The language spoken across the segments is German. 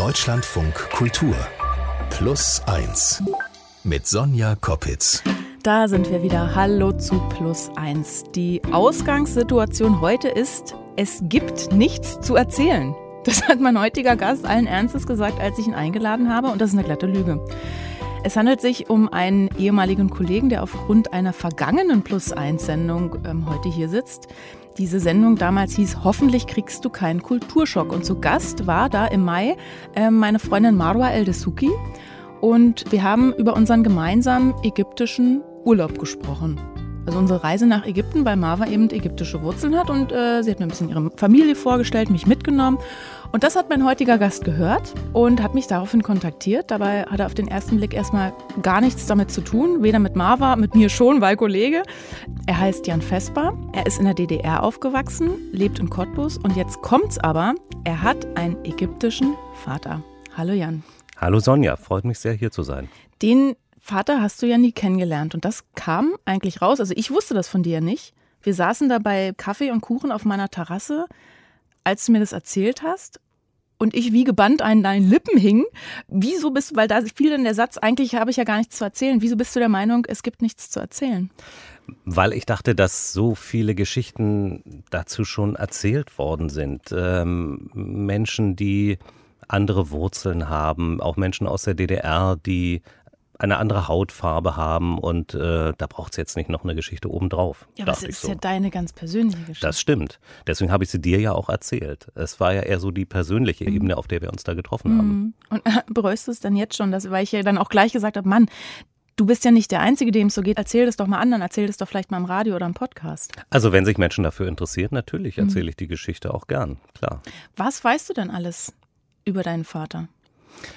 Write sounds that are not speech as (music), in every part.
Deutschlandfunk Kultur Plus 1 mit Sonja Koppitz. Da sind wir wieder. Hallo zu Plus 1. Die Ausgangssituation heute ist, es gibt nichts zu erzählen. Das hat mein heutiger Gast allen Ernstes gesagt, als ich ihn eingeladen habe, und das ist eine glatte Lüge. Es handelt sich um einen ehemaligen Kollegen, der aufgrund einer vergangenen Plus-1-Sendung ähm, heute hier sitzt. Diese Sendung damals hieß Hoffentlich kriegst du keinen Kulturschock. Und zu Gast war da im Mai äh, meine Freundin Marwa El-Desuki. Und wir haben über unseren gemeinsamen ägyptischen Urlaub gesprochen. Also unsere Reise nach Ägypten, weil Marwa eben ägyptische Wurzeln hat und äh, sie hat mir ein bisschen ihre Familie vorgestellt, mich mitgenommen. Und das hat mein heutiger Gast gehört und hat mich daraufhin kontaktiert. Dabei hat er auf den ersten Blick erstmal gar nichts damit zu tun, weder mit Marwa, mit mir schon, weil Kollege. Er heißt Jan Vesper, er ist in der DDR aufgewachsen, lebt in Cottbus und jetzt kommt's aber, er hat einen ägyptischen Vater. Hallo Jan. Hallo Sonja, freut mich sehr hier zu sein. Den Vater hast du ja nie kennengelernt und das kam eigentlich raus. Also ich wusste das von dir nicht. Wir saßen da bei Kaffee und Kuchen auf meiner Terrasse, als du mir das erzählt hast und ich wie gebannt an deinen Lippen hing. Wieso bist du, weil da fiel in der Satz, eigentlich habe ich ja gar nichts zu erzählen. Wieso bist du der Meinung, es gibt nichts zu erzählen? Weil ich dachte, dass so viele Geschichten dazu schon erzählt worden sind. Ähm, Menschen, die andere Wurzeln haben, auch Menschen aus der DDR, die eine andere Hautfarbe haben und äh, da braucht es jetzt nicht noch eine Geschichte obendrauf. Ja, aber es ist so. ja deine ganz persönliche Geschichte. Das stimmt. Deswegen habe ich sie dir ja auch erzählt. Es war ja eher so die persönliche mhm. Ebene, auf der wir uns da getroffen mhm. haben. Und äh, bereust du es dann jetzt schon, dass, weil ich ja dann auch gleich gesagt habe, Mann, Du bist ja nicht der Einzige, dem es so geht. Erzähl das doch mal anderen. Erzähl das doch vielleicht mal im Radio oder im Podcast. Also, wenn sich Menschen dafür interessieren, natürlich mhm. erzähle ich die Geschichte auch gern, klar. Was weißt du denn alles über deinen Vater?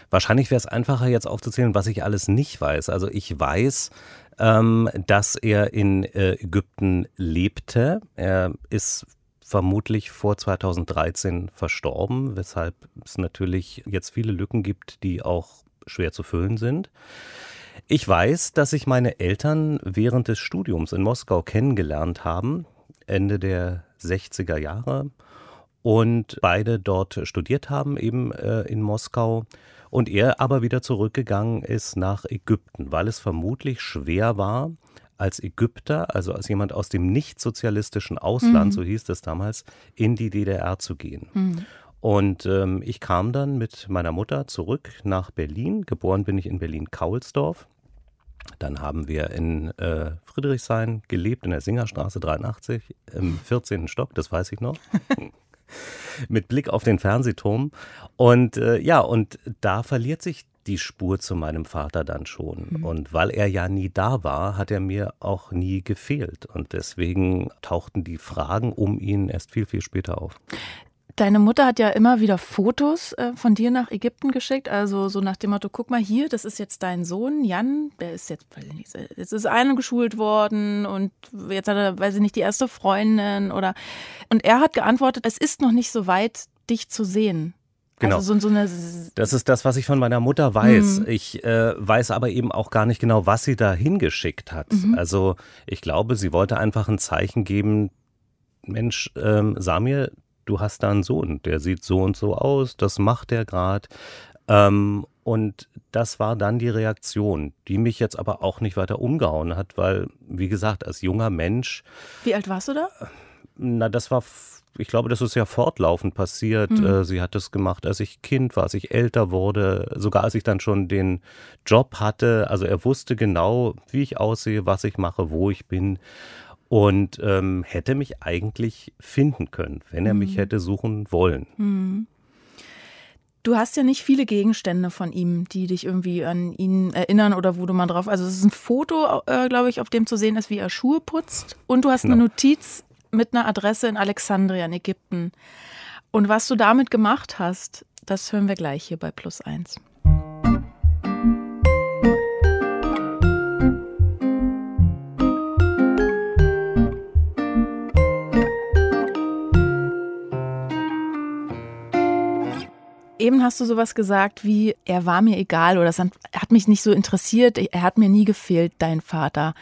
Wahrscheinlich wäre es einfacher, jetzt aufzuzählen, was ich alles nicht weiß. Also ich weiß, ähm, dass er in äh, Ägypten lebte. Er ist vermutlich vor 2013 verstorben, weshalb es natürlich jetzt viele Lücken gibt, die auch schwer zu füllen sind. Ich weiß, dass sich meine Eltern während des Studiums in Moskau kennengelernt haben, Ende der 60er Jahre und beide dort studiert haben, eben äh, in Moskau. Und er aber wieder zurückgegangen ist nach Ägypten, weil es vermutlich schwer war, als Ägypter, also als jemand aus dem nicht-sozialistischen Ausland, mhm. so hieß es damals, in die DDR zu gehen. Mhm. Und ähm, ich kam dann mit meiner Mutter zurück nach Berlin. Geboren bin ich in Berlin-Kaulsdorf. Dann haben wir in äh, Friedrichshain gelebt, in der Singerstraße 83, im 14. Stock, das weiß ich noch. (laughs) mit Blick auf den Fernsehturm. Und äh, ja, und da verliert sich die Spur zu meinem Vater dann schon. Mhm. Und weil er ja nie da war, hat er mir auch nie gefehlt. Und deswegen tauchten die Fragen um ihn erst viel, viel später auf. Deine Mutter hat ja immer wieder Fotos äh, von dir nach Ägypten geschickt, also so nach dem Motto, guck mal hier, das ist jetzt dein Sohn, Jan, der ist jetzt, jetzt ist eingeschult worden und jetzt hat er, weiß ich nicht, die erste Freundin oder, und er hat geantwortet, es ist noch nicht so weit, dich zu sehen. Genau. Also so, so eine das ist das, was ich von meiner Mutter weiß. Mhm. Ich äh, weiß aber eben auch gar nicht genau, was sie da hingeschickt hat. Mhm. Also ich glaube, sie wollte einfach ein Zeichen geben, Mensch, ähm, Samir, du hast da einen Sohn, der sieht so und so aus, das macht er gerade. Ähm, und das war dann die Reaktion, die mich jetzt aber auch nicht weiter umgehauen hat, weil, wie gesagt, als junger Mensch. Wie alt warst du da? Na, das war, ich glaube, das ist ja fortlaufend passiert. Mhm. Sie hat das gemacht, als ich Kind war, als ich älter wurde, sogar als ich dann schon den Job hatte. Also er wusste genau, wie ich aussehe, was ich mache, wo ich bin und ähm, hätte mich eigentlich finden können, wenn er mhm. mich hätte suchen wollen. Mhm. Du hast ja nicht viele Gegenstände von ihm, die dich irgendwie an ihn erinnern oder wo du mal drauf. Also es ist ein Foto, äh, glaube ich, auf dem zu sehen ist, wie er Schuhe putzt. Und du hast eine Notiz mit einer Adresse in Alexandria in Ägypten. Und was du damit gemacht hast, das hören wir gleich hier bei Plus Eins. Eben hast du sowas gesagt wie, er war mir egal oder es hat mich nicht so interessiert, er hat mir nie gefehlt, dein Vater.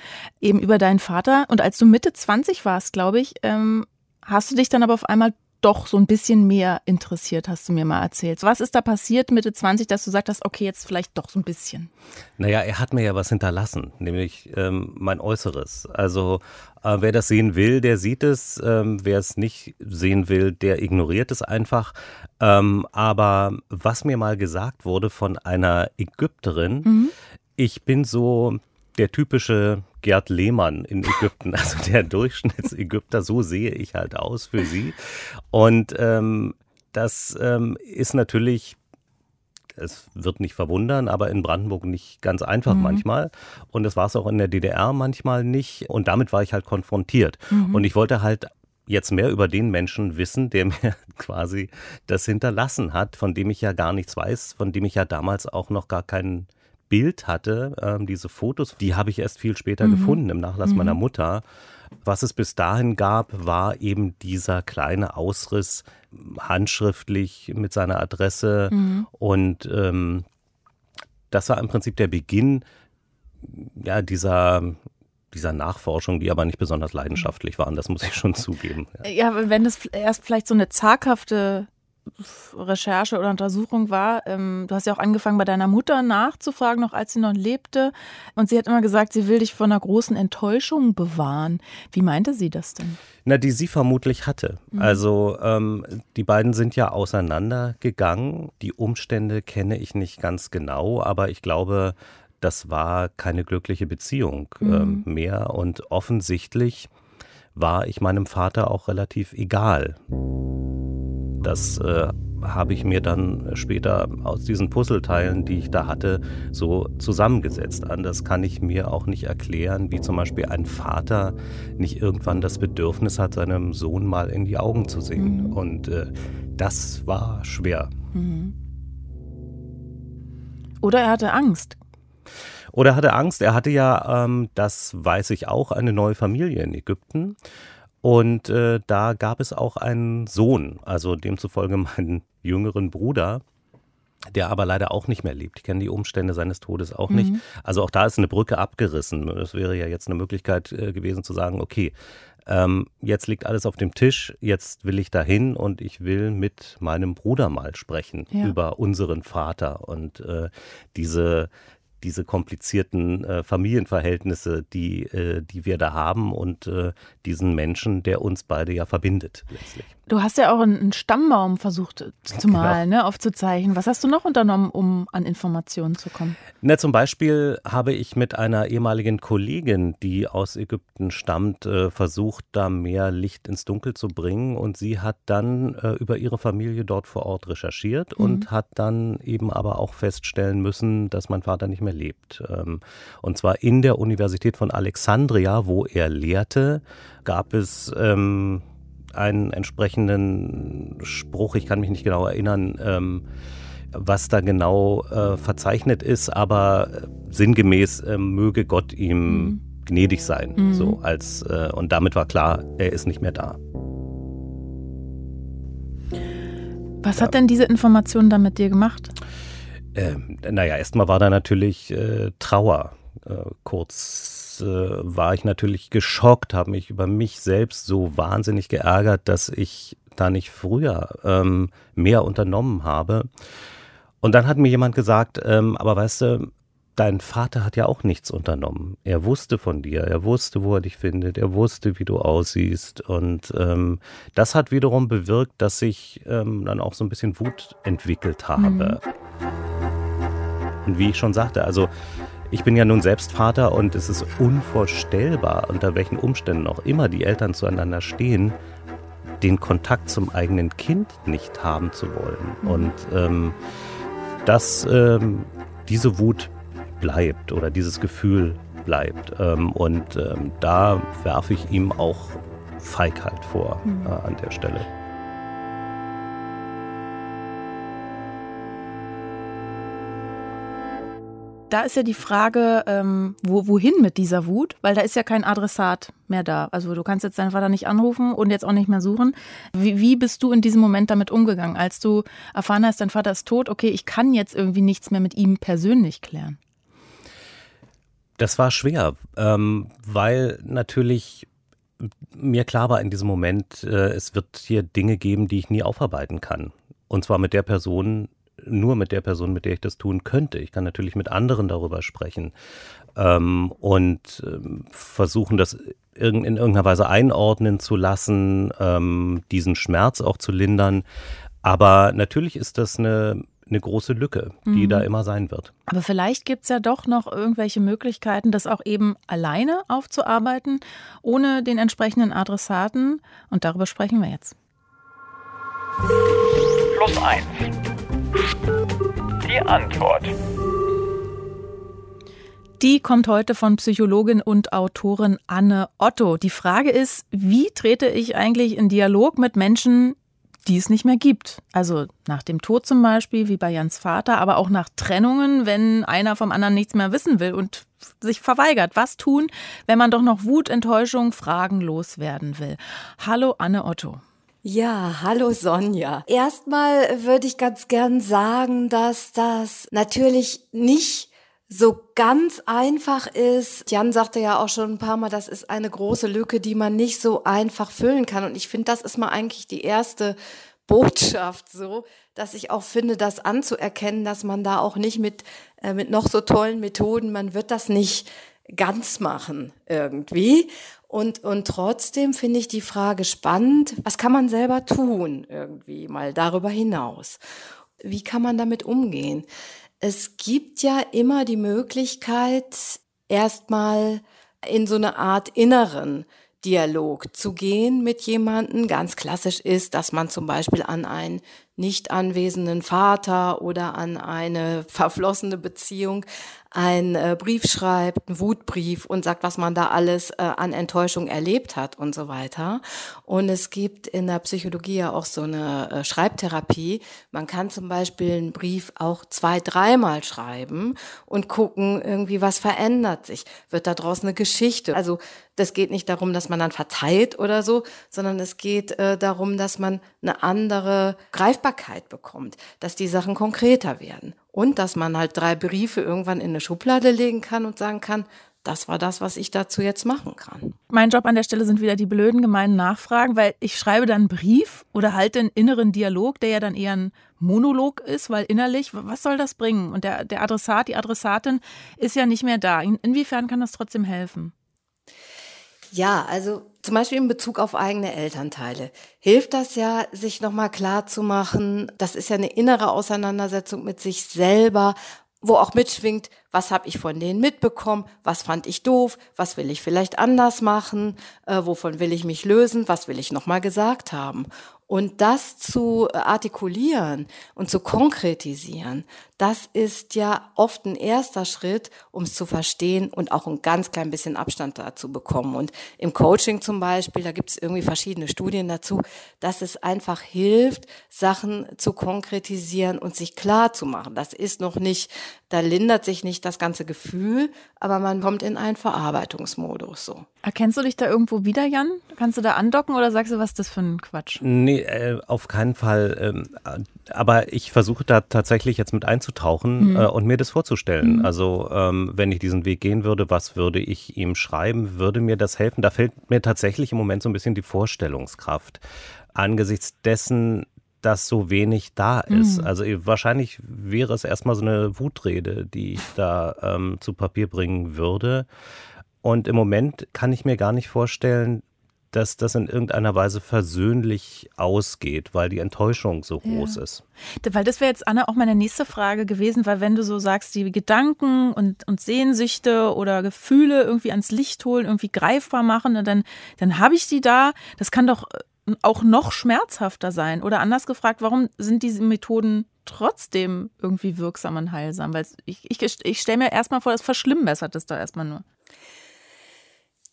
Eben über deinen Vater. Und als du Mitte 20 warst, glaube ich, ähm, hast du dich dann aber auf einmal doch so ein bisschen mehr interessiert, hast du mir mal erzählt. Was ist da passiert Mitte 20, dass du sagst, okay, jetzt vielleicht doch so ein bisschen? Naja, er hat mir ja was hinterlassen, nämlich ähm, mein Äußeres. Also äh, wer das sehen will, der sieht es. Ähm, wer es nicht sehen will, der ignoriert es einfach. Ähm, aber was mir mal gesagt wurde von einer Ägypterin, mhm. ich bin so der typische Gerd Lehmann in Ägypten, (laughs) also der Durchschnittsägypter, so sehe ich halt aus für sie. Und ähm, das ähm, ist natürlich es wird nicht verwundern, aber in Brandenburg nicht ganz einfach mhm. manchmal. Und das war es auch in der DDR manchmal nicht. Und damit war ich halt konfrontiert. Mhm. Und ich wollte halt jetzt mehr über den Menschen wissen, der (laughs) mir quasi das hinterlassen hat, von dem ich ja gar nichts weiß, von dem ich ja damals auch noch gar keinen Bild hatte, ähm, diese Fotos, die habe ich erst viel später mhm. gefunden im Nachlass mhm. meiner Mutter. Was es bis dahin gab, war eben dieser kleine Ausriss handschriftlich mit seiner Adresse mhm. und ähm, das war im Prinzip der Beginn ja, dieser dieser Nachforschung, die aber nicht besonders leidenschaftlich waren, das muss ich schon (laughs) zugeben. Ja, ja wenn das erst vielleicht so eine zaghafte Recherche oder Untersuchung war. Ähm, du hast ja auch angefangen, bei deiner Mutter nachzufragen, noch als sie noch lebte. Und sie hat immer gesagt, sie will dich vor einer großen Enttäuschung bewahren. Wie meinte sie das denn? Na, die sie vermutlich hatte. Mhm. Also ähm, die beiden sind ja auseinandergegangen. Die Umstände kenne ich nicht ganz genau, aber ich glaube, das war keine glückliche Beziehung mhm. ähm, mehr. Und offensichtlich war ich meinem Vater auch relativ egal. Das äh, habe ich mir dann später aus diesen Puzzleteilen, die ich da hatte, so zusammengesetzt. Anders kann ich mir auch nicht erklären, wie zum Beispiel ein Vater nicht irgendwann das Bedürfnis hat, seinem Sohn mal in die Augen zu sehen. Mhm. Und äh, das war schwer. Mhm. Oder er hatte Angst. Oder er hatte Angst. Er hatte ja, ähm, das weiß ich auch, eine neue Familie in Ägypten. Und äh, da gab es auch einen Sohn, also demzufolge (laughs) meinen jüngeren Bruder, der aber leider auch nicht mehr lebt. Ich kenne die Umstände seines Todes auch nicht. Mhm. Also auch da ist eine Brücke abgerissen. Das wäre ja jetzt eine Möglichkeit äh, gewesen zu sagen, okay, ähm, jetzt liegt alles auf dem Tisch, jetzt will ich dahin und ich will mit meinem Bruder mal sprechen ja. über unseren Vater und äh, diese diese komplizierten äh, Familienverhältnisse, die, äh, die wir da haben und äh, diesen Menschen, der uns beide ja verbindet letztlich. Du hast ja auch einen Stammbaum versucht zu genau. malen, genau. ne, aufzuzeichnen. Was hast du noch unternommen, um an Informationen zu kommen? Na, zum Beispiel habe ich mit einer ehemaligen Kollegin, die aus Ägypten stammt, äh, versucht, da mehr Licht ins Dunkel zu bringen. Und sie hat dann äh, über ihre Familie dort vor Ort recherchiert mhm. und hat dann eben aber auch feststellen müssen, dass mein Vater nicht mehr lebt. Ähm, und zwar in der Universität von Alexandria, wo er lehrte, gab es ähm, einen entsprechenden Spruch, ich kann mich nicht genau erinnern, ähm, was da genau äh, verzeichnet ist, aber sinngemäß äh, möge Gott ihm mhm. gnädig sein. Mhm. So als äh, und damit war klar, er ist nicht mehr da. Was hat denn diese Information dann mit dir gemacht? Ähm, naja, erstmal war da natürlich äh, Trauer. Äh, kurz äh, war ich natürlich geschockt, habe mich über mich selbst so wahnsinnig geärgert, dass ich da nicht früher ähm, mehr unternommen habe. Und dann hat mir jemand gesagt, ähm, aber weißt du, dein Vater hat ja auch nichts unternommen. Er wusste von dir, er wusste, wo er dich findet, er wusste, wie du aussiehst. Und ähm, das hat wiederum bewirkt, dass ich ähm, dann auch so ein bisschen Wut entwickelt habe. Mhm. Und wie ich schon sagte, also ich bin ja nun selbst Vater und es ist unvorstellbar, unter welchen Umständen auch immer die Eltern zueinander stehen, den Kontakt zum eigenen Kind nicht haben zu wollen. Mhm. Und ähm, dass ähm, diese Wut bleibt oder dieses Gefühl bleibt. Ähm, und ähm, da werfe ich ihm auch Feigheit vor mhm. äh, an der Stelle. Da ist ja die Frage, ähm, wo, wohin mit dieser Wut, weil da ist ja kein Adressat mehr da. Also du kannst jetzt deinen Vater nicht anrufen und jetzt auch nicht mehr suchen. Wie, wie bist du in diesem Moment damit umgegangen, als du erfahren hast, dein Vater ist tot, okay, ich kann jetzt irgendwie nichts mehr mit ihm persönlich klären? Das war schwer, ähm, weil natürlich mir klar war in diesem Moment, äh, es wird hier Dinge geben, die ich nie aufarbeiten kann. Und zwar mit der Person, nur mit der Person, mit der ich das tun könnte. Ich kann natürlich mit anderen darüber sprechen ähm, und ähm, versuchen, das in irgendeiner Weise einordnen zu lassen, ähm, diesen Schmerz auch zu lindern. Aber natürlich ist das eine eine große Lücke, die mhm. da immer sein wird. Aber vielleicht gibt es ja doch noch irgendwelche Möglichkeiten, das auch eben alleine aufzuarbeiten, ohne den entsprechenden Adressaten. Und darüber sprechen wir jetzt. Plus eins. Die Antwort. Die kommt heute von Psychologin und Autorin Anne Otto. Die Frage ist, wie trete ich eigentlich in Dialog mit Menschen, die es nicht mehr gibt. Also nach dem Tod zum Beispiel, wie bei Jans Vater, aber auch nach Trennungen, wenn einer vom anderen nichts mehr wissen will und sich verweigert. Was tun, wenn man doch noch Wut, Enttäuschung, Fragen loswerden will? Hallo Anne Otto. Ja, hallo Sonja. Erstmal würde ich ganz gern sagen, dass das natürlich nicht so ganz einfach ist. Jan sagte ja auch schon ein paar Mal, das ist eine große Lücke, die man nicht so einfach füllen kann. Und ich finde, das ist mal eigentlich die erste Botschaft so, dass ich auch finde, das anzuerkennen, dass man da auch nicht mit, äh, mit noch so tollen Methoden, man wird das nicht ganz machen irgendwie. Und, und trotzdem finde ich die Frage spannend, was kann man selber tun irgendwie mal darüber hinaus? Wie kann man damit umgehen? es gibt ja immer die Möglichkeit, erstmal in so eine Art inneren Dialog zu gehen mit jemanden. Ganz klassisch ist, dass man zum Beispiel an einen nicht anwesenden Vater oder an eine verflossene Beziehung einen äh, Brief schreibt, einen Wutbrief und sagt, was man da alles äh, an Enttäuschung erlebt hat und so weiter. Und es gibt in der Psychologie ja auch so eine äh, Schreibtherapie. Man kann zum Beispiel einen Brief auch zwei, dreimal schreiben und gucken, irgendwie was verändert sich. Wird da draußen eine Geschichte? Also das geht nicht darum, dass man dann verzeiht oder so, sondern es geht äh, darum, dass man eine andere Greifbarkeit bekommt, dass die Sachen konkreter werden und dass man halt drei Briefe irgendwann in eine Schublade legen kann und sagen kann, das war das, was ich dazu jetzt machen kann. Mein Job an der Stelle sind wieder die blöden, gemeinen Nachfragen, weil ich schreibe dann einen Brief oder halte einen inneren Dialog, der ja dann eher ein Monolog ist, weil innerlich, was soll das bringen? Und der, der Adressat, die Adressatin ist ja nicht mehr da. inwiefern kann das trotzdem helfen? Ja, also zum Beispiel in Bezug auf eigene Elternteile hilft das ja, sich nochmal klar zu machen, das ist ja eine innere Auseinandersetzung mit sich selber, wo auch mitschwingt, was habe ich von denen mitbekommen, was fand ich doof, was will ich vielleicht anders machen, äh, wovon will ich mich lösen, was will ich nochmal gesagt haben. Und das zu artikulieren und zu konkretisieren, das ist ja oft ein erster Schritt, um es zu verstehen und auch ein ganz klein bisschen Abstand dazu bekommen. Und im Coaching zum Beispiel, da gibt es irgendwie verschiedene Studien dazu, dass es einfach hilft, Sachen zu konkretisieren und sich klar zu machen. Das ist noch nicht, da lindert sich nicht das ganze Gefühl, aber man kommt in einen Verarbeitungsmodus so. Erkennst du dich da irgendwo wieder, Jan? Kannst du da andocken oder sagst du, was ist das für ein Quatsch? Nee, äh, auf keinen Fall. Ähm, aber ich versuche da tatsächlich jetzt mit einzutauchen mhm. äh, und mir das vorzustellen. Mhm. Also ähm, wenn ich diesen Weg gehen würde, was würde ich ihm schreiben? Würde mir das helfen? Da fällt mir tatsächlich im Moment so ein bisschen die Vorstellungskraft. Angesichts dessen, dass so wenig da ist. Mhm. Also wahrscheinlich wäre es erstmal so eine Wutrede, die ich da ähm, zu Papier bringen würde. Und im Moment kann ich mir gar nicht vorstellen, dass das in irgendeiner Weise versöhnlich ausgeht, weil die Enttäuschung so groß ja. ist. Weil das wäre jetzt, Anna, auch meine nächste Frage gewesen, weil wenn du so sagst, die Gedanken und, und Sehnsüchte oder Gefühle irgendwie ans Licht holen, irgendwie greifbar machen, dann, dann habe ich die da. Das kann doch äh, auch noch schmerzhafter sein. Oder anders gefragt, warum sind diese Methoden trotzdem irgendwie wirksam und heilsam? Weil ich, ich, ich stelle mir erstmal vor, das verschlimmbessert es da erstmal nur.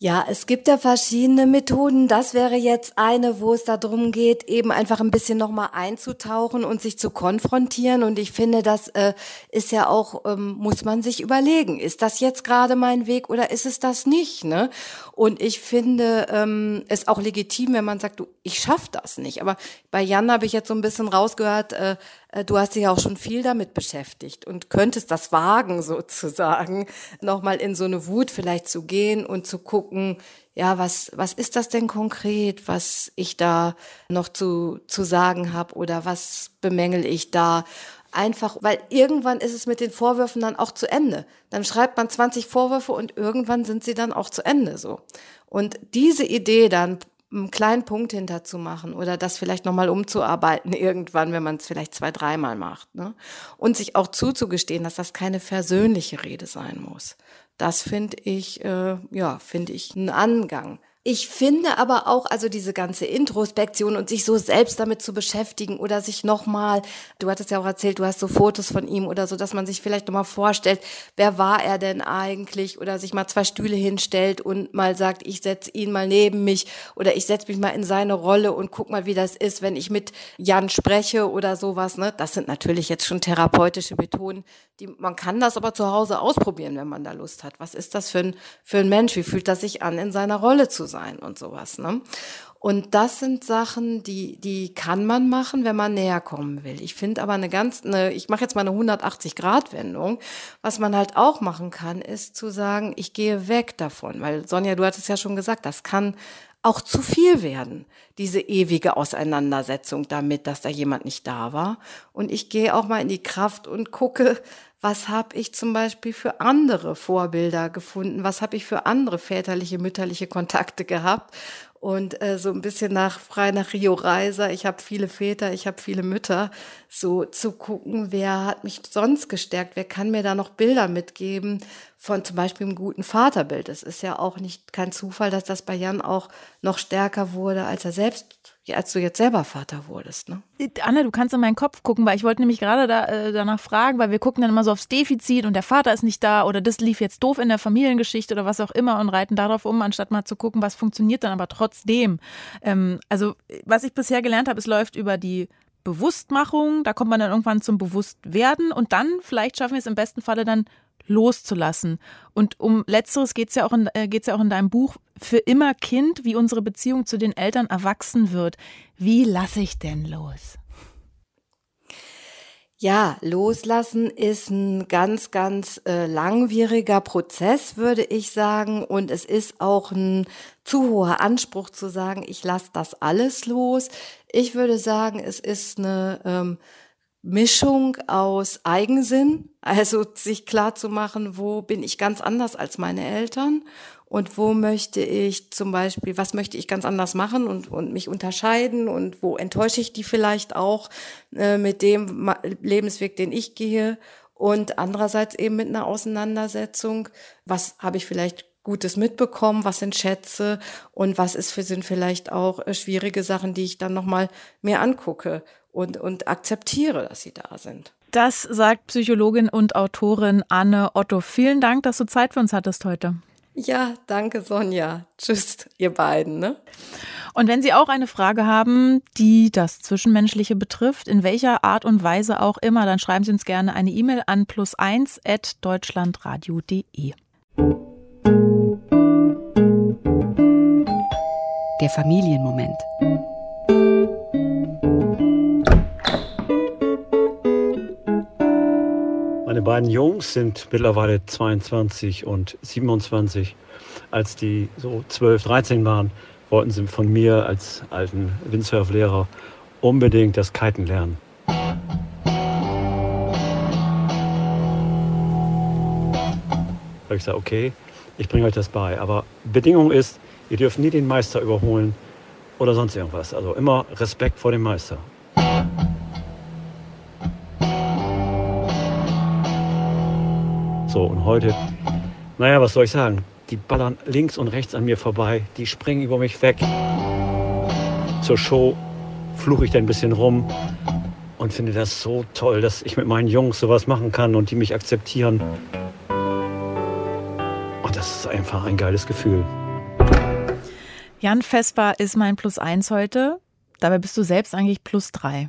Ja, es gibt ja verschiedene Methoden. Das wäre jetzt eine, wo es darum geht, eben einfach ein bisschen nochmal einzutauchen und sich zu konfrontieren. Und ich finde, das äh, ist ja auch, ähm, muss man sich überlegen, ist das jetzt gerade mein Weg oder ist es das nicht? Ne? Und ich finde ähm, es auch legitim, wenn man sagt, du, ich schaff das nicht. Aber bei Jan habe ich jetzt so ein bisschen rausgehört, äh, äh, du hast dich ja auch schon viel damit beschäftigt und könntest das wagen, (laughs) sozusagen, nochmal in so eine Wut vielleicht zu gehen und zu gucken, ja, was, was ist das denn konkret, was ich da noch zu, zu sagen habe oder was bemängel ich da? Einfach, weil irgendwann ist es mit den Vorwürfen dann auch zu Ende. Dann schreibt man 20 Vorwürfe und irgendwann sind sie dann auch zu Ende so. Und diese Idee dann einen kleinen Punkt hinterzumachen oder das vielleicht nochmal umzuarbeiten irgendwann, wenn man es vielleicht zwei, dreimal macht. Ne? Und sich auch zuzugestehen, dass das keine versöhnliche Rede sein muss. Das finde ich, äh, ja, finde ich einen Angang. Ich finde aber auch, also diese ganze Introspektion und sich so selbst damit zu beschäftigen oder sich nochmal, du hattest ja auch erzählt, du hast so Fotos von ihm oder so, dass man sich vielleicht nochmal vorstellt, wer war er denn eigentlich oder sich mal zwei Stühle hinstellt und mal sagt, ich setze ihn mal neben mich oder ich setze mich mal in seine Rolle und guck mal, wie das ist, wenn ich mit Jan spreche oder sowas. Ne? Das sind natürlich jetzt schon therapeutische Methoden, die, man kann das aber zu Hause ausprobieren, wenn man da Lust hat. Was ist das für ein, für ein Mensch? Wie fühlt das sich an, in seiner Rolle zu sein? Sein und sowas. Ne? Und das sind Sachen, die, die kann man machen, wenn man näher kommen will. Ich finde aber eine ganz, eine, ich mache jetzt mal eine 180-Grad-Wendung. Was man halt auch machen kann, ist zu sagen, ich gehe weg davon. Weil Sonja, du hattest ja schon gesagt, das kann auch zu viel werden, diese ewige Auseinandersetzung damit, dass da jemand nicht da war. Und ich gehe auch mal in die Kraft und gucke, was habe ich zum Beispiel für andere Vorbilder gefunden, was habe ich für andere väterliche, mütterliche Kontakte gehabt und äh, so ein bisschen nach frei nach Rio Reiser. Ich habe viele Väter, ich habe viele Mütter. So zu gucken, wer hat mich sonst gestärkt, wer kann mir da noch Bilder mitgeben von zum Beispiel einem guten Vaterbild. Es ist ja auch nicht kein Zufall, dass das bei Jan auch noch stärker wurde, als er selbst als du jetzt selber Vater wurdest, ne? Anne, du kannst in meinen Kopf gucken, weil ich wollte nämlich gerade da, äh, danach fragen, weil wir gucken dann immer so aufs Defizit und der Vater ist nicht da oder das lief jetzt doof in der Familiengeschichte oder was auch immer und reiten darauf um, anstatt mal zu gucken, was funktioniert dann aber trotzdem. Ähm, also, was ich bisher gelernt habe, es läuft über die Bewusstmachung, da kommt man dann irgendwann zum Bewusstwerden und dann vielleicht schaffen wir es im besten Falle dann loszulassen. Und um letzteres geht es ja, auch in, äh, ja auch in deinem Buch, für immer Kind, wie unsere Beziehung zu den Eltern erwachsen wird. Wie lasse ich denn los? Ja, loslassen ist ein ganz, ganz äh, langwieriger Prozess, würde ich sagen. Und es ist auch ein zu hoher Anspruch zu sagen, ich lasse das alles los. Ich würde sagen, es ist eine ähm, Mischung aus Eigensinn, also sich klar zu machen, wo bin ich ganz anders als meine Eltern und wo möchte ich zum Beispiel, was möchte ich ganz anders machen und, und mich unterscheiden und wo enttäusche ich die vielleicht auch äh, mit dem Lebensweg, den ich gehe und andererseits eben mit einer Auseinandersetzung, was habe ich vielleicht Gutes mitbekommen, was sind Schätze und was ist für sind vielleicht auch äh, schwierige Sachen, die ich dann nochmal mir angucke und, und akzeptiere, dass sie da sind. Das sagt Psychologin und Autorin Anne Otto. Vielen Dank, dass du Zeit für uns hattest heute. Ja, danke Sonja. Tschüss, ihr beiden. Ne? Und wenn Sie auch eine Frage haben, die das Zwischenmenschliche betrifft, in welcher Art und Weise auch immer, dann schreiben Sie uns gerne eine E-Mail an plus1 at deutschlandradio.de. Der Familienmoment. Beiden Jungs sind mittlerweile 22 und 27. Als die so 12, 13 waren, wollten sie von mir als alten Windsurflehrer unbedingt das Kiten lernen. Da habe ich gesagt, okay, ich bringe euch das bei. Aber Bedingung ist, ihr dürft nie den Meister überholen oder sonst irgendwas. Also immer Respekt vor dem Meister. So, und heute, naja, was soll ich sagen? Die ballern links und rechts an mir vorbei, die springen über mich weg. Zur Show fluche ich da ein bisschen rum und finde das so toll, dass ich mit meinen Jungs sowas machen kann und die mich akzeptieren. Und das ist einfach ein geiles Gefühl. Jan Vesper ist mein Plus eins heute. Dabei bist du selbst eigentlich Plus drei.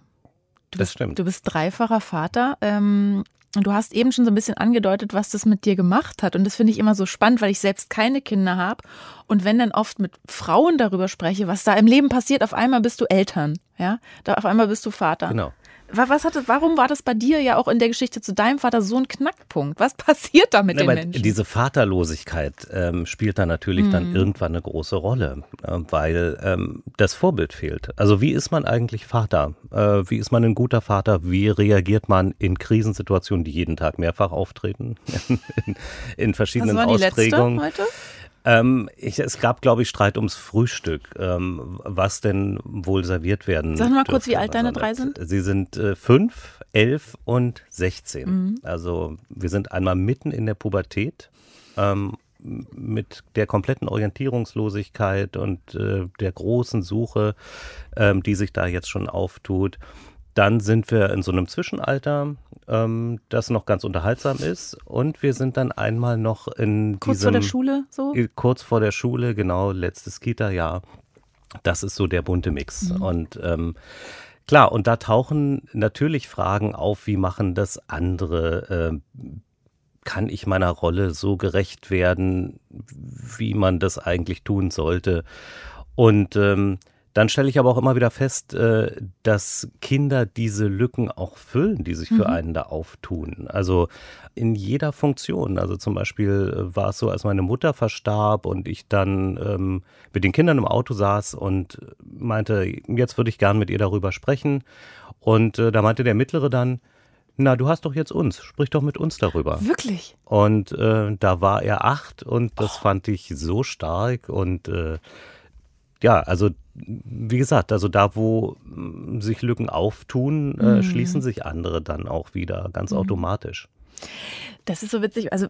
Du das bist, stimmt. Du bist dreifacher Vater. Ähm, und du hast eben schon so ein bisschen angedeutet, was das mit dir gemacht hat. Und das finde ich immer so spannend, weil ich selbst keine Kinder habe. Und wenn dann oft mit Frauen darüber spreche, was da im Leben passiert, auf einmal bist du Eltern. Ja, da auf einmal bist du Vater. Genau. Was hatte, warum war das bei dir ja auch in der Geschichte zu deinem Vater so ein Knackpunkt? Was (laughs) passiert da mit ja, den Menschen? Diese Vaterlosigkeit ähm, spielt da natürlich mhm. dann irgendwann eine große Rolle, äh, weil ähm, das Vorbild fehlt. Also wie ist man eigentlich Vater? Äh, wie ist man ein guter Vater? Wie reagiert man in Krisensituationen, die jeden Tag mehrfach auftreten, (laughs) in, in verschiedenen Ausprägungen? Letzte heute? Ähm, ich, es gab, glaube ich, Streit ums Frühstück, ähm, was denn wohl serviert werden Sag mal kurz, wie alt deine drei sind? Sie sind äh, fünf, elf und sechzehn. Mhm. Also wir sind einmal mitten in der Pubertät. Ähm, mit der kompletten Orientierungslosigkeit und äh, der großen Suche, ähm, die sich da jetzt schon auftut. Dann sind wir in so einem Zwischenalter, ähm, das noch ganz unterhaltsam ist. Und wir sind dann einmal noch in kurz diesem... Kurz vor der Schule so? Kurz vor der Schule, genau, letztes Kita-Jahr. Das ist so der bunte Mix. Mhm. Und ähm, klar, und da tauchen natürlich Fragen auf, wie machen das andere? Äh, kann ich meiner Rolle so gerecht werden, wie man das eigentlich tun sollte? Und ähm, dann stelle ich aber auch immer wieder fest, äh, dass Kinder diese Lücken auch füllen, die sich für mhm. einen da auftun. Also in jeder Funktion. Also zum Beispiel äh, war es so, als meine Mutter verstarb und ich dann ähm, mit den Kindern im Auto saß und meinte, jetzt würde ich gern mit ihr darüber sprechen. Und äh, da meinte der Mittlere dann, na, du hast doch jetzt uns, sprich doch mit uns darüber. Wirklich? Und äh, da war er acht und das oh. fand ich so stark und äh, ja, also wie gesagt, also da, wo mm, sich Lücken auftun, äh, mhm. schließen sich andere dann auch wieder ganz mhm. automatisch. Das ist so witzig. Also,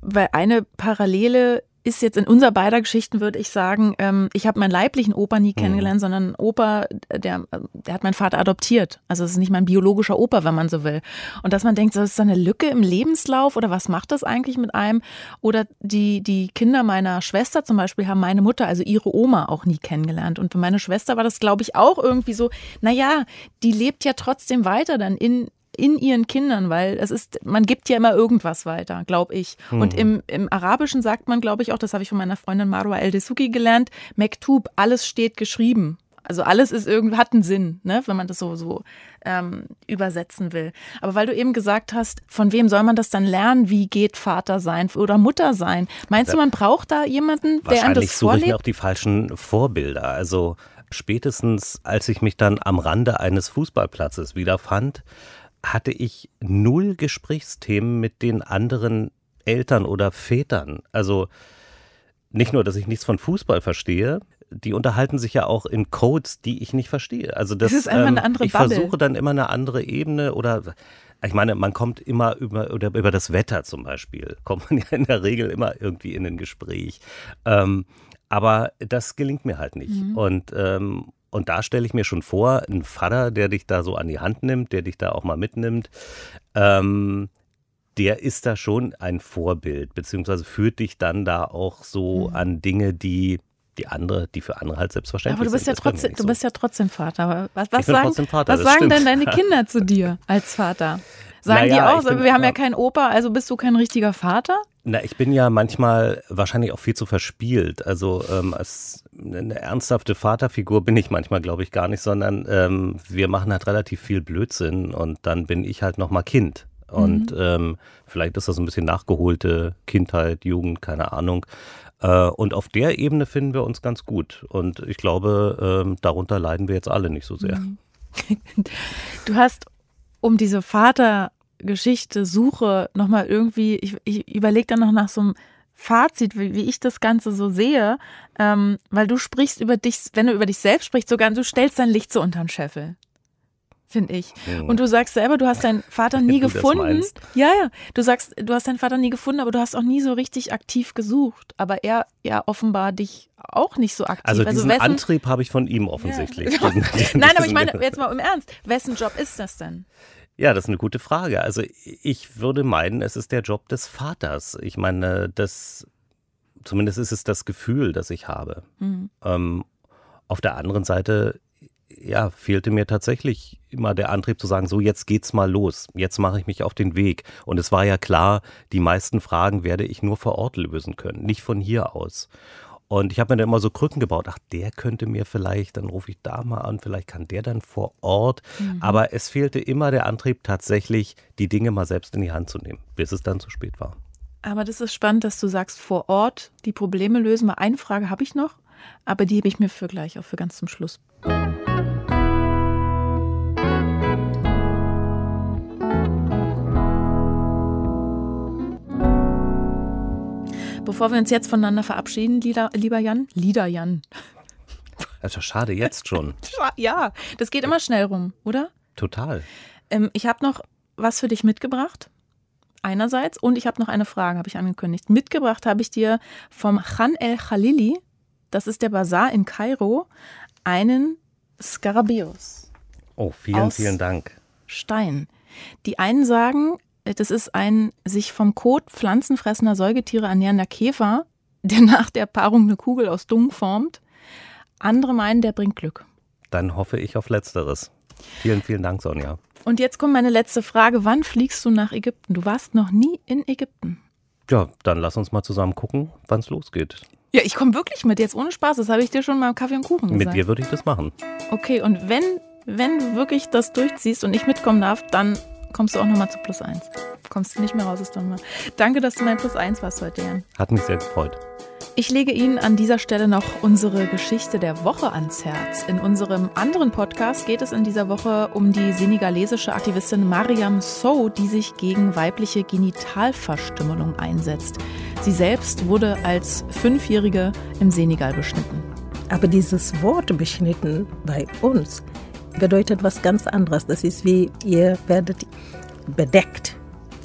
weil eine Parallele ist jetzt in unser beider Geschichten, würde ich sagen, ähm, ich habe meinen leiblichen Opa nie mhm. kennengelernt, mhm. sondern Opa, der, der hat meinen Vater adoptiert. Also es ist nicht mein biologischer Opa, wenn man so will. Und dass man denkt, das ist eine Lücke im Lebenslauf oder was macht das eigentlich mit einem? Oder die, die Kinder meiner Schwester zum Beispiel haben meine Mutter, also ihre Oma, auch nie kennengelernt. Und für meine Schwester war das, glaube ich, auch irgendwie so, naja, die lebt ja trotzdem weiter dann in in ihren Kindern, weil es ist, man gibt ja immer irgendwas weiter, glaube ich. Mhm. Und im, im Arabischen sagt man, glaube ich, auch, das habe ich von meiner Freundin Marwa El-Desuki gelernt, Mektub, alles steht geschrieben. Also alles ist irgendwie, hat einen Sinn, ne, wenn man das so, so ähm, übersetzen will. Aber weil du eben gesagt hast, von wem soll man das dann lernen? Wie geht Vater sein oder Mutter sein? Meinst du, man braucht da jemanden, der einem das vorlebt? Wahrscheinlich suche ich mir auch die falschen Vorbilder. Also spätestens, als ich mich dann am Rande eines Fußballplatzes wiederfand, hatte ich null Gesprächsthemen mit den anderen Eltern oder Vätern. Also nicht nur, dass ich nichts von Fußball verstehe, die unterhalten sich ja auch in Codes, die ich nicht verstehe. Also das, das ist einfach eine ähm, andere Ich Bubble. versuche dann immer eine andere Ebene oder ich meine, man kommt immer über, oder über das Wetter zum Beispiel, (laughs) kommt man ja in der Regel immer irgendwie in ein Gespräch. Ähm, aber das gelingt mir halt nicht. Mhm. Und ähm, und da stelle ich mir schon vor, ein Vater, der dich da so an die Hand nimmt, der dich da auch mal mitnimmt, ähm, der ist da schon ein Vorbild, beziehungsweise führt dich dann da auch so mhm. an Dinge, die die andere, die für andere halt selbstverständlich sind. Aber du bist sind. ja trotzdem, du bist ja trotzdem Vater. Was, was sagen, Vater, was sagen denn deine Kinder zu (laughs) dir als Vater? Sagen naja, die auch, wir haben ja keinen Opa, also bist du kein richtiger Vater? Na, ich bin ja manchmal wahrscheinlich auch viel zu verspielt. Also ähm, als eine ernsthafte Vaterfigur bin ich manchmal, glaube ich, gar nicht, sondern ähm, wir machen halt relativ viel Blödsinn und dann bin ich halt nochmal Kind. Und mhm. ähm, vielleicht ist das ein bisschen nachgeholte Kindheit, Jugend, keine Ahnung. Äh, und auf der Ebene finden wir uns ganz gut. Und ich glaube, äh, darunter leiden wir jetzt alle nicht so sehr. (laughs) Du hast um diese Vatergeschichte, Suche nochmal irgendwie, ich, ich überlege dann noch nach so einem Fazit, wie, wie ich das Ganze so sehe, ähm, weil du sprichst über dich, wenn du über dich selbst sprichst, sogar du stellst dein Licht so unter den Scheffel finde ich. Hm. Und du sagst selber, du hast deinen Vater nie gefunden. Ja, ja. Du sagst, du hast deinen Vater nie gefunden, aber du hast auch nie so richtig aktiv gesucht. Aber er ja offenbar dich auch nicht so aktiv. Also, also diesen wessen, Antrieb habe ich von ihm offensichtlich. (laughs) Ja. Nein, aber ich meine (laughs) jetzt mal im Ernst, wessen Job ist das denn? Ja, das ist eine gute Frage. Also ich würde meinen, es ist der Job des Vaters. Ich meine, das, zumindest ist es das Gefühl, das ich habe. Mhm. Ähm, auf der anderen Seite, ja, fehlte mir tatsächlich immer der Antrieb zu sagen, so jetzt geht's mal los, jetzt mache ich mich auf den Weg. Und es war ja klar, die meisten Fragen werde ich nur vor Ort lösen können, nicht von hier aus. Und ich habe mir dann immer so Krücken gebaut. Ach, der könnte mir vielleicht, dann rufe ich da mal an, vielleicht kann der dann vor Ort. Mhm. Aber es fehlte immer der Antrieb, tatsächlich die Dinge mal selbst in die Hand zu nehmen, bis es dann zu spät war. Aber das ist spannend, dass du sagst, vor Ort die Probleme lösen. Mal eine Frage habe ich noch, aber die hebe ich mir für gleich, auch für ganz zum Schluss. Bevor wir uns jetzt voneinander verabschieden, lieber Jan, Lieder Jan. Also schade, jetzt schon. (laughs) ja, das geht immer schnell rum, oder? Total. Ähm, ich habe noch was für dich mitgebracht. Einerseits. Und ich habe noch eine Frage, habe ich angekündigt. Mitgebracht habe ich dir vom Khan el Khalili, das ist der Bazar in Kairo, einen Skarabäus. Oh, vielen, vielen Dank. Stein. Die einen sagen, das ist ein sich vom Kot pflanzenfressender Säugetiere ernährender Käfer, der (laughs) nach der Paarung eine Kugel aus Dung formt. Andere meinen, der bringt Glück. Dann hoffe ich auf Letzteres. Vielen, vielen Dank, Sonja. Und jetzt kommt meine letzte Frage. Wann fliegst du nach Ägypten? Du warst noch nie in Ägypten. Ja, dann lass uns mal zusammen gucken, wann es losgeht. Ja, ich komme wirklich mit, jetzt ohne Spaß. Das habe ich dir schon mal im Kaffee und Kuchen gesagt. Mit dir würde ich das machen. Okay, und wenn, wenn du wirklich das durchziehst und ich mitkommen darf, dann kommst du auch nochmal zu Plus 1. Kommst du nicht mehr raus aus Nummer. Danke, dass du mein Plus 1 warst heute, Jan. Hat mich sehr gefreut. Ich lege Ihnen an dieser Stelle noch unsere Geschichte der Woche ans Herz. In unserem anderen Podcast geht es in dieser Woche um die senegalesische Aktivistin Mariam Sow, die sich gegen weibliche Genitalverstümmelung einsetzt. Sie selbst wurde als Fünfjährige im Senegal beschnitten. Aber dieses Wort beschnitten bei uns bedeutet was ganz anderes. Das ist wie, ihr werdet bedeckt,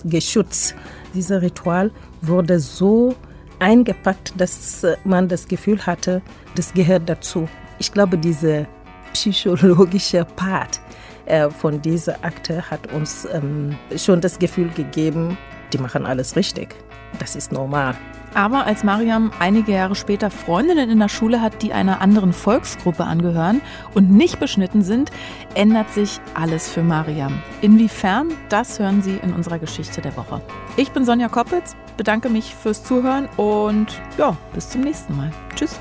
geschützt. Dieser Ritual wurde so eingepackt, dass man das Gefühl hatte, das gehört dazu. Ich glaube, dieser psychologische Part äh, von dieser Akte hat uns ähm, schon das Gefühl gegeben, die machen alles richtig. Das ist normal. Aber als Mariam einige Jahre später Freundinnen in der Schule hat, die einer anderen Volksgruppe angehören und nicht beschnitten sind, ändert sich alles für Mariam. Inwiefern, das hören Sie in unserer Geschichte der Woche. Ich bin Sonja Koppitz, bedanke mich fürs Zuhören und ja, bis zum nächsten Mal. Tschüss.